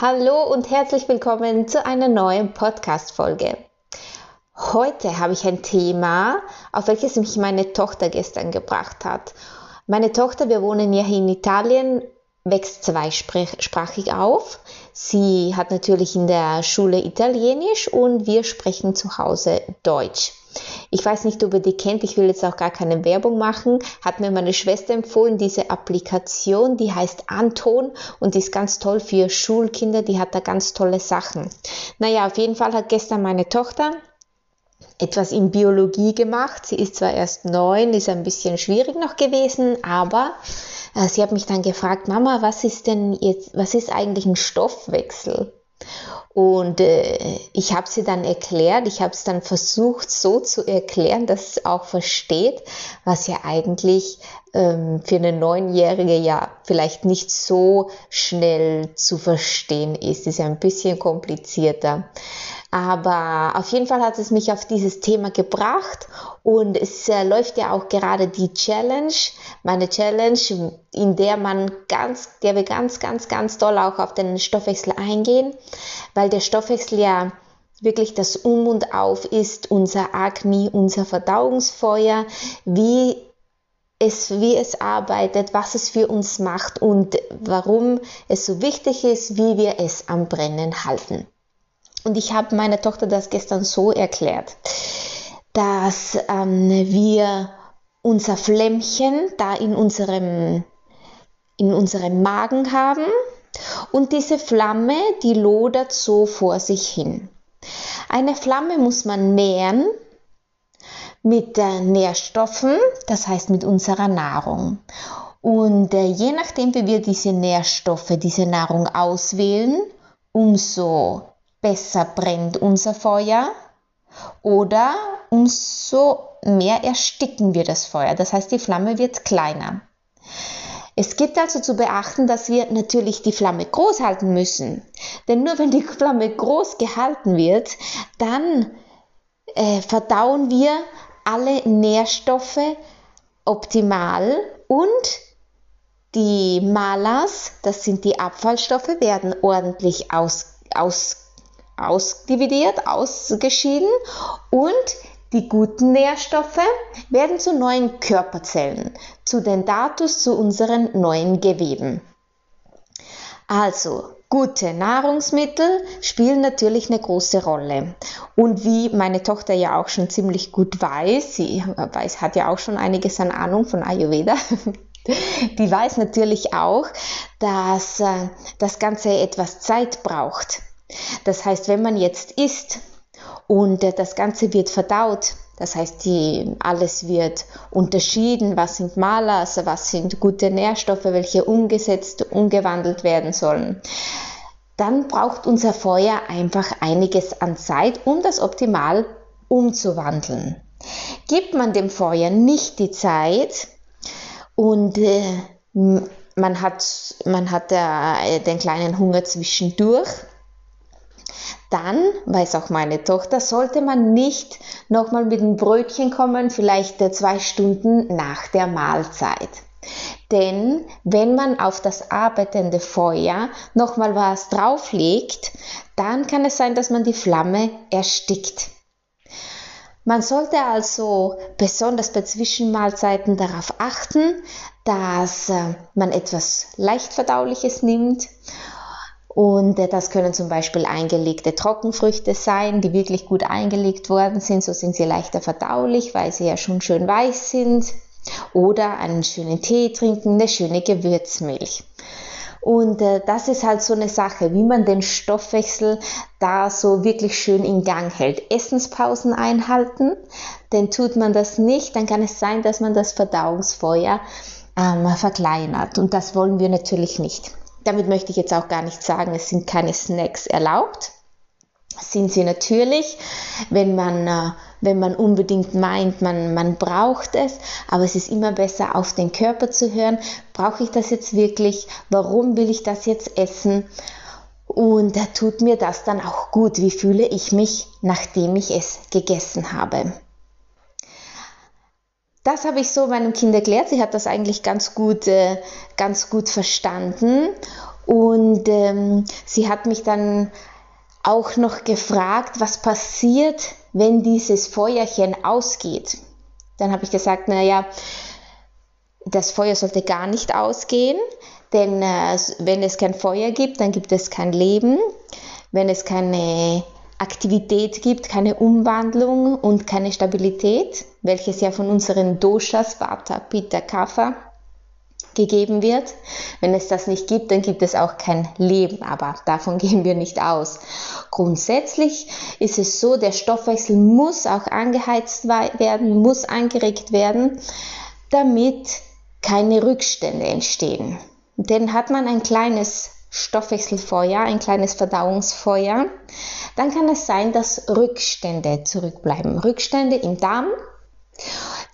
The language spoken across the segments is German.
Hallo und herzlich willkommen zu einer neuen Podcast-Folge. Heute habe ich ein Thema, auf welches mich meine Tochter gestern gebracht hat. Meine Tochter, wir wohnen ja hier in Italien, wächst zweisprachig auf. Sie hat natürlich in der Schule Italienisch und wir sprechen zu Hause Deutsch. Ich weiß nicht, ob ihr die kennt, ich will jetzt auch gar keine Werbung machen. Hat mir meine Schwester empfohlen, diese Applikation, die heißt Anton und die ist ganz toll für Schulkinder, die hat da ganz tolle Sachen. Naja, auf jeden Fall hat gestern meine Tochter etwas in Biologie gemacht. Sie ist zwar erst neun, ist ein bisschen schwierig noch gewesen, aber sie hat mich dann gefragt, Mama, was ist denn jetzt, was ist eigentlich ein Stoffwechsel? Und äh, ich habe sie dann erklärt, ich habe es dann versucht so zu erklären, dass es auch versteht, was ja eigentlich ähm, für eine Neunjährige ja vielleicht nicht so schnell zu verstehen ist. Ist ja ein bisschen komplizierter. Aber auf jeden Fall hat es mich auf dieses Thema gebracht und es äh, läuft ja auch gerade die Challenge, meine Challenge, in der man ganz, der wir ganz, ganz, ganz doll auch auf den Stoffwechsel eingehen, weil der Stoffwechsel ja wirklich das Um und Auf ist, unser Agni, unser Verdauungsfeuer, wie es, wie es arbeitet, was es für uns macht und warum es so wichtig ist, wie wir es am Brennen halten. Und ich habe meiner Tochter das gestern so erklärt, dass ähm, wir unser Flämmchen da in unserem, in unserem Magen haben und diese Flamme, die lodert so vor sich hin. Eine Flamme muss man nähren mit äh, Nährstoffen, das heißt mit unserer Nahrung. Und äh, je nachdem, wie wir diese Nährstoffe, diese Nahrung auswählen, umso besser brennt unser Feuer oder umso mehr ersticken wir das Feuer. Das heißt, die Flamme wird kleiner. Es gibt also zu beachten, dass wir natürlich die Flamme groß halten müssen. Denn nur wenn die Flamme groß gehalten wird, dann äh, verdauen wir alle Nährstoffe optimal und die Malas, das sind die Abfallstoffe, werden ordentlich aus, aus ausdividiert, ausgeschieden und die guten Nährstoffe werden zu neuen Körperzellen, zu den Datus, zu unseren neuen Geweben. Also, gute Nahrungsmittel spielen natürlich eine große Rolle. Und wie meine Tochter ja auch schon ziemlich gut weiß, sie weiß, hat ja auch schon einiges an Ahnung von Ayurveda, die weiß natürlich auch, dass äh, das Ganze etwas Zeit braucht. Das heißt, wenn man jetzt isst und das Ganze wird verdaut, das heißt, die, alles wird unterschieden, was sind Malas, was sind gute Nährstoffe, welche umgesetzt, umgewandelt werden sollen. Dann braucht unser Feuer einfach einiges an Zeit, um das optimal umzuwandeln. Gibt man dem Feuer nicht die Zeit und äh, man hat, man hat äh, den kleinen Hunger zwischendurch, dann, weiß auch meine Tochter, sollte man nicht nochmal mit einem Brötchen kommen, vielleicht zwei Stunden nach der Mahlzeit. Denn wenn man auf das arbeitende Feuer nochmal was drauflegt, dann kann es sein, dass man die Flamme erstickt. Man sollte also besonders bei Zwischenmahlzeiten darauf achten, dass äh, man etwas leicht verdauliches nimmt. Und äh, das können zum Beispiel eingelegte Trockenfrüchte sein, die wirklich gut eingelegt worden sind. So sind sie leichter verdaulich, weil sie ja schon schön weiß sind. Oder einen schönen Tee trinken, eine schöne Gewürzmilch. Und äh, das ist halt so eine Sache, wie man den Stoffwechsel da so wirklich schön in Gang hält. Essenspausen einhalten, denn tut man das nicht, dann kann es sein, dass man das Verdauungsfeuer ähm, verkleinert. Und das wollen wir natürlich nicht. Damit möchte ich jetzt auch gar nicht sagen, es sind keine Snacks erlaubt. Sind sie natürlich, wenn man, äh, wenn man unbedingt meint, man, man braucht es, aber es ist immer besser, auf den Körper zu hören, brauche ich das jetzt wirklich, warum will ich das jetzt essen? Und da tut mir das dann auch gut, wie fühle ich mich, nachdem ich es gegessen habe. Das habe ich so meinem Kind erklärt. Sie hat das eigentlich ganz gut, äh, ganz gut verstanden. Und ähm, sie hat mich dann auch noch gefragt, was passiert, wenn dieses Feuerchen ausgeht. Dann habe ich gesagt, naja, das Feuer sollte gar nicht ausgehen, denn äh, wenn es kein Feuer gibt, dann gibt es kein Leben. Wenn es keine Aktivität gibt, keine Umwandlung und keine Stabilität, welches ja von unseren Doshas, Vata, Pitta, Kapha, gegeben wird. Wenn es das nicht gibt, dann gibt es auch kein Leben, aber davon gehen wir nicht aus. Grundsätzlich ist es so, der Stoffwechsel muss auch angeheizt werden, muss angeregt werden, damit keine Rückstände entstehen. Denn hat man ein kleines Stoffwechselfeuer, ein kleines Verdauungsfeuer, dann kann es sein, dass Rückstände zurückbleiben. Rückstände im Darm,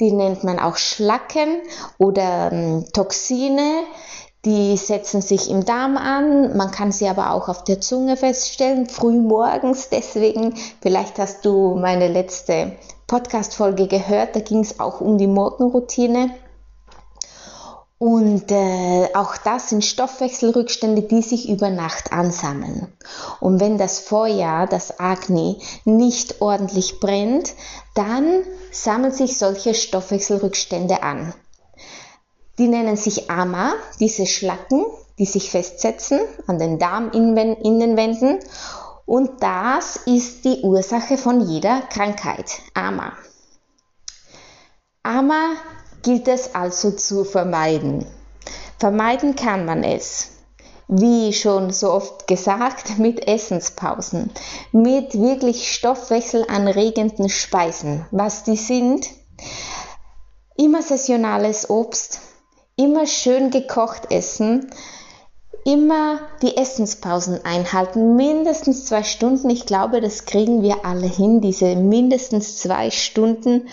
die nennt man auch Schlacken oder ähm, Toxine. Die setzen sich im Darm an, man kann sie aber auch auf der Zunge feststellen, früh morgens. Deswegen, vielleicht hast du meine letzte Podcast-Folge gehört, da ging es auch um die Morgenroutine. Und äh, auch das sind Stoffwechselrückstände, die sich über Nacht ansammeln. Und wenn das Feuer, das Agni, nicht ordentlich brennt, dann sammeln sich solche Stoffwechselrückstände an. Die nennen sich Ama, diese Schlacken, die sich festsetzen an den Darminnenwänden. Und das ist die Ursache von jeder Krankheit, Ama. Ama gilt es also zu vermeiden. Vermeiden kann man es, wie schon so oft gesagt, mit Essenspausen, mit wirklich stoffwechselanregenden Speisen. Was die sind? Immer saisonales Obst, immer schön gekocht essen, immer die Essenspausen einhalten, mindestens zwei Stunden. Ich glaube, das kriegen wir alle hin. Diese mindestens zwei Stunden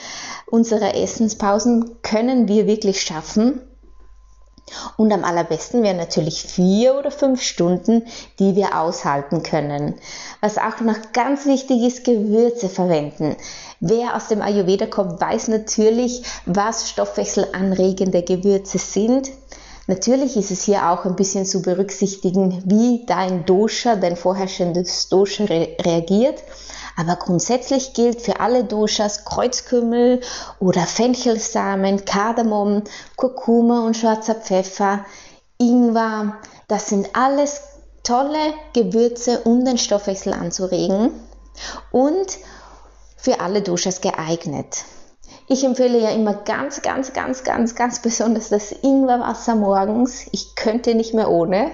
unserer Essenspausen können wir wirklich schaffen. Und am allerbesten wären natürlich vier oder fünf Stunden, die wir aushalten können. Was auch noch ganz wichtig ist, Gewürze verwenden. Wer aus dem Ayurveda kommt, weiß natürlich, was stoffwechselanregende Gewürze sind. Natürlich ist es hier auch ein bisschen zu berücksichtigen, wie dein Dosha, dein vorherrschendes Dosha re reagiert. Aber grundsätzlich gilt für alle Doshas Kreuzkümmel oder Fenchelsamen, Kardamom, Kurkuma und schwarzer Pfeffer, Ingwer. Das sind alles tolle Gewürze, um den Stoffwechsel anzuregen und für alle Doshas geeignet. Ich empfehle ja immer ganz, ganz, ganz, ganz, ganz besonders das Ingwerwasser morgens. Ich könnte nicht mehr ohne.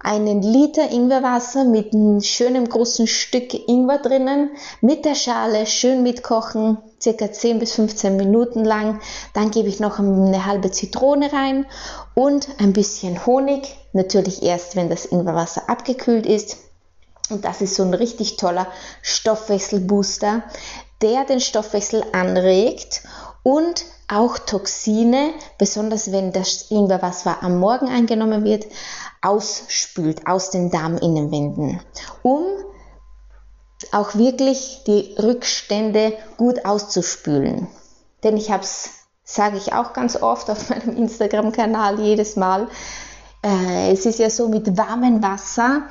Einen Liter Ingwerwasser mit einem schönen großen Stück Ingwer drinnen, mit der Schale schön mitkochen, circa 10 bis 15 Minuten lang. Dann gebe ich noch eine halbe Zitrone rein und ein bisschen Honig. Natürlich erst, wenn das Ingwerwasser abgekühlt ist. Und das ist so ein richtig toller Stoffwechselbooster, der den Stoffwechsel anregt und auch Toxine, besonders wenn das Ingwerwasser am Morgen eingenommen wird, ausspült aus den Darminnenwänden, um auch wirklich die Rückstände gut auszuspülen. Denn ich habe es, sage ich auch ganz oft auf meinem Instagram-Kanal jedes Mal, äh, es ist ja so mit warmem Wasser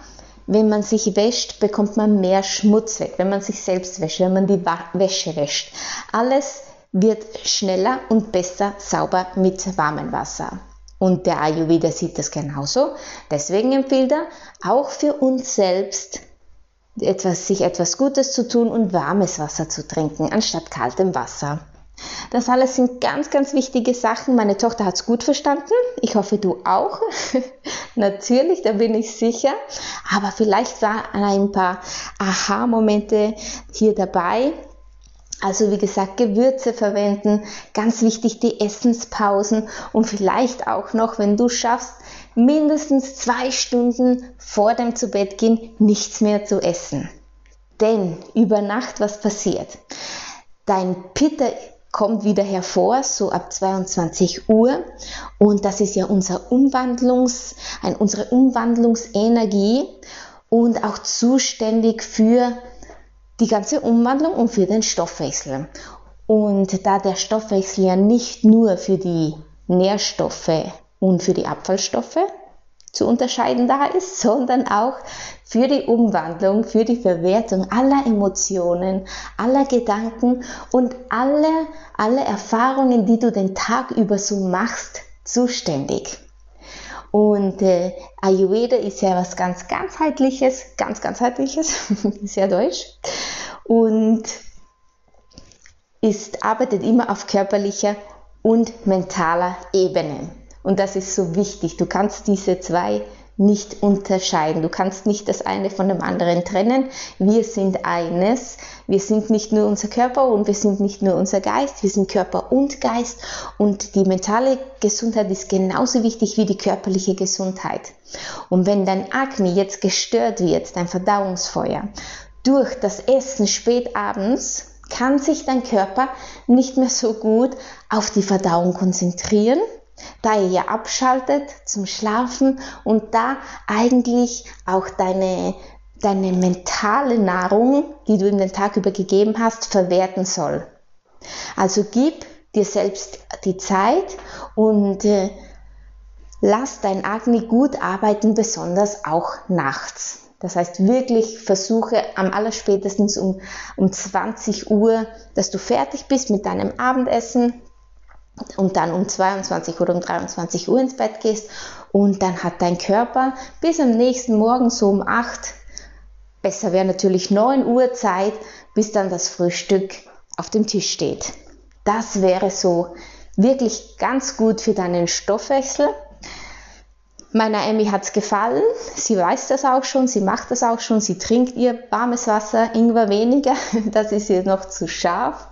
wenn man sich wäscht, bekommt man mehr Schmutz weg, wenn man sich selbst wäscht, wenn man die Wäsche wäscht. Alles wird schneller und besser sauber mit warmem Wasser. Und der Ayurveda sieht das genauso. Deswegen empfiehlt er auch für uns selbst, etwas, sich etwas Gutes zu tun und warmes Wasser zu trinken, anstatt kaltem Wasser. Das alles sind ganz, ganz wichtige Sachen. Meine Tochter hat es gut verstanden. Ich hoffe, du auch. Natürlich, da bin ich sicher. Aber vielleicht waren ein paar Aha-Momente hier dabei. Also wie gesagt, Gewürze verwenden, ganz wichtig die Essenspausen und vielleicht auch noch, wenn du schaffst, mindestens zwei Stunden vor dem zu Bett gehen nichts mehr zu essen. Denn über Nacht was passiert? Dein Pitta kommt wieder hervor, so ab 22 Uhr. Und das ist ja unser Umwandlungs, unsere Umwandlungsenergie und auch zuständig für die ganze Umwandlung und für den Stoffwechsel. Und da der Stoffwechsel ja nicht nur für die Nährstoffe und für die Abfallstoffe zu unterscheiden da ist, sondern auch für die Umwandlung, für die Verwertung aller Emotionen, aller Gedanken und alle, alle Erfahrungen, die du den Tag über so machst, zuständig. Und äh, Ayurveda ist ja was ganz ganzheitliches, ganz ganzheitliches, sehr deutsch. Und ist, arbeitet immer auf körperlicher und mentaler Ebene. Und das ist so wichtig. Du kannst diese zwei nicht unterscheiden. Du kannst nicht das eine von dem anderen trennen. Wir sind eines. Wir sind nicht nur unser Körper und wir sind nicht nur unser Geist. Wir sind Körper und Geist. Und die mentale Gesundheit ist genauso wichtig wie die körperliche Gesundheit. Und wenn dein Akne jetzt gestört wird, dein Verdauungsfeuer, durch das Essen spät abends, kann sich dein Körper nicht mehr so gut auf die Verdauung konzentrieren da ihr ja abschaltet zum Schlafen und da eigentlich auch deine, deine mentale Nahrung, die du in den Tag über gegeben hast, verwerten soll. Also gib dir selbst die Zeit und äh, lass dein Agni gut arbeiten, besonders auch nachts. Das heißt, wirklich versuche am allerspätestens um, um 20 Uhr, dass du fertig bist mit deinem Abendessen, und dann um 22 oder um 23 Uhr ins Bett gehst und dann hat dein Körper bis am nächsten Morgen so um 8, besser wäre natürlich 9 Uhr Zeit, bis dann das Frühstück auf dem Tisch steht. Das wäre so wirklich ganz gut für deinen Stoffwechsel. Meiner Emmy hat es gefallen, sie weiß das auch schon, sie macht das auch schon, sie trinkt ihr warmes Wasser, Ingwer weniger, das ist ihr noch zu scharf.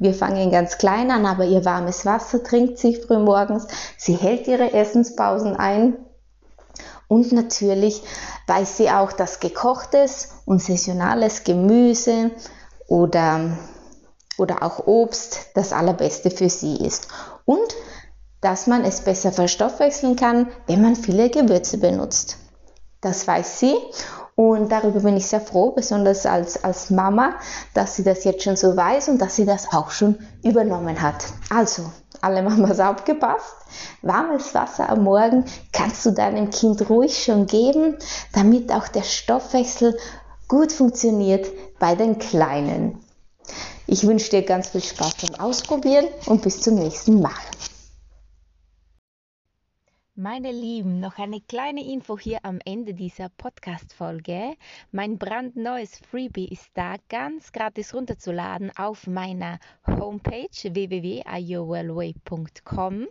Wir fangen ganz klein an, aber ihr warmes Wasser trinkt sie früh morgens. Sie hält ihre Essenspausen ein. Und natürlich weiß sie auch, dass gekochtes und saisonales Gemüse oder, oder auch Obst das allerbeste für sie ist. Und dass man es besser verstoffwechseln kann, wenn man viele Gewürze benutzt. Das weiß sie und darüber bin ich sehr froh, besonders als, als Mama, dass sie das jetzt schon so weiß und dass sie das auch schon übernommen hat. Also, alle Mamas aufgepasst. Warmes Wasser am Morgen kannst du deinem Kind ruhig schon geben, damit auch der Stoffwechsel gut funktioniert bei den Kleinen. Ich wünsche dir ganz viel Spaß beim Ausprobieren und bis zum nächsten Mal. Meine Lieben, noch eine kleine Info hier am Ende dieser Podcast-Folge. Mein brandneues Freebie ist da ganz gratis runterzuladen auf meiner Homepage www.iowellway.com.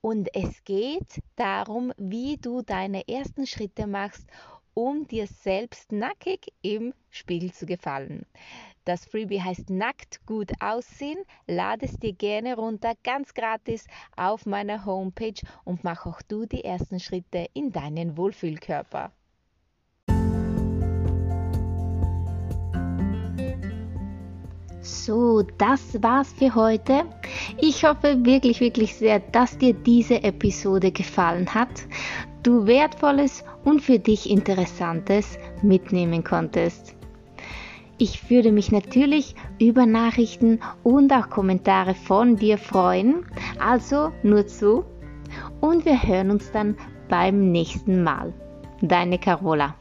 Und es geht darum, wie du deine ersten Schritte machst, um dir selbst nackig im Spiegel zu gefallen. Das Freebie heißt Nackt gut aussehen. Lade es dir gerne runter, ganz gratis auf meiner Homepage und mach auch du die ersten Schritte in deinen Wohlfühlkörper. So, das war's für heute. Ich hoffe wirklich, wirklich sehr, dass dir diese Episode gefallen hat, du wertvolles und für dich interessantes mitnehmen konntest. Ich würde mich natürlich über Nachrichten und auch Kommentare von dir freuen. Also nur zu. Und wir hören uns dann beim nächsten Mal. Deine Carola.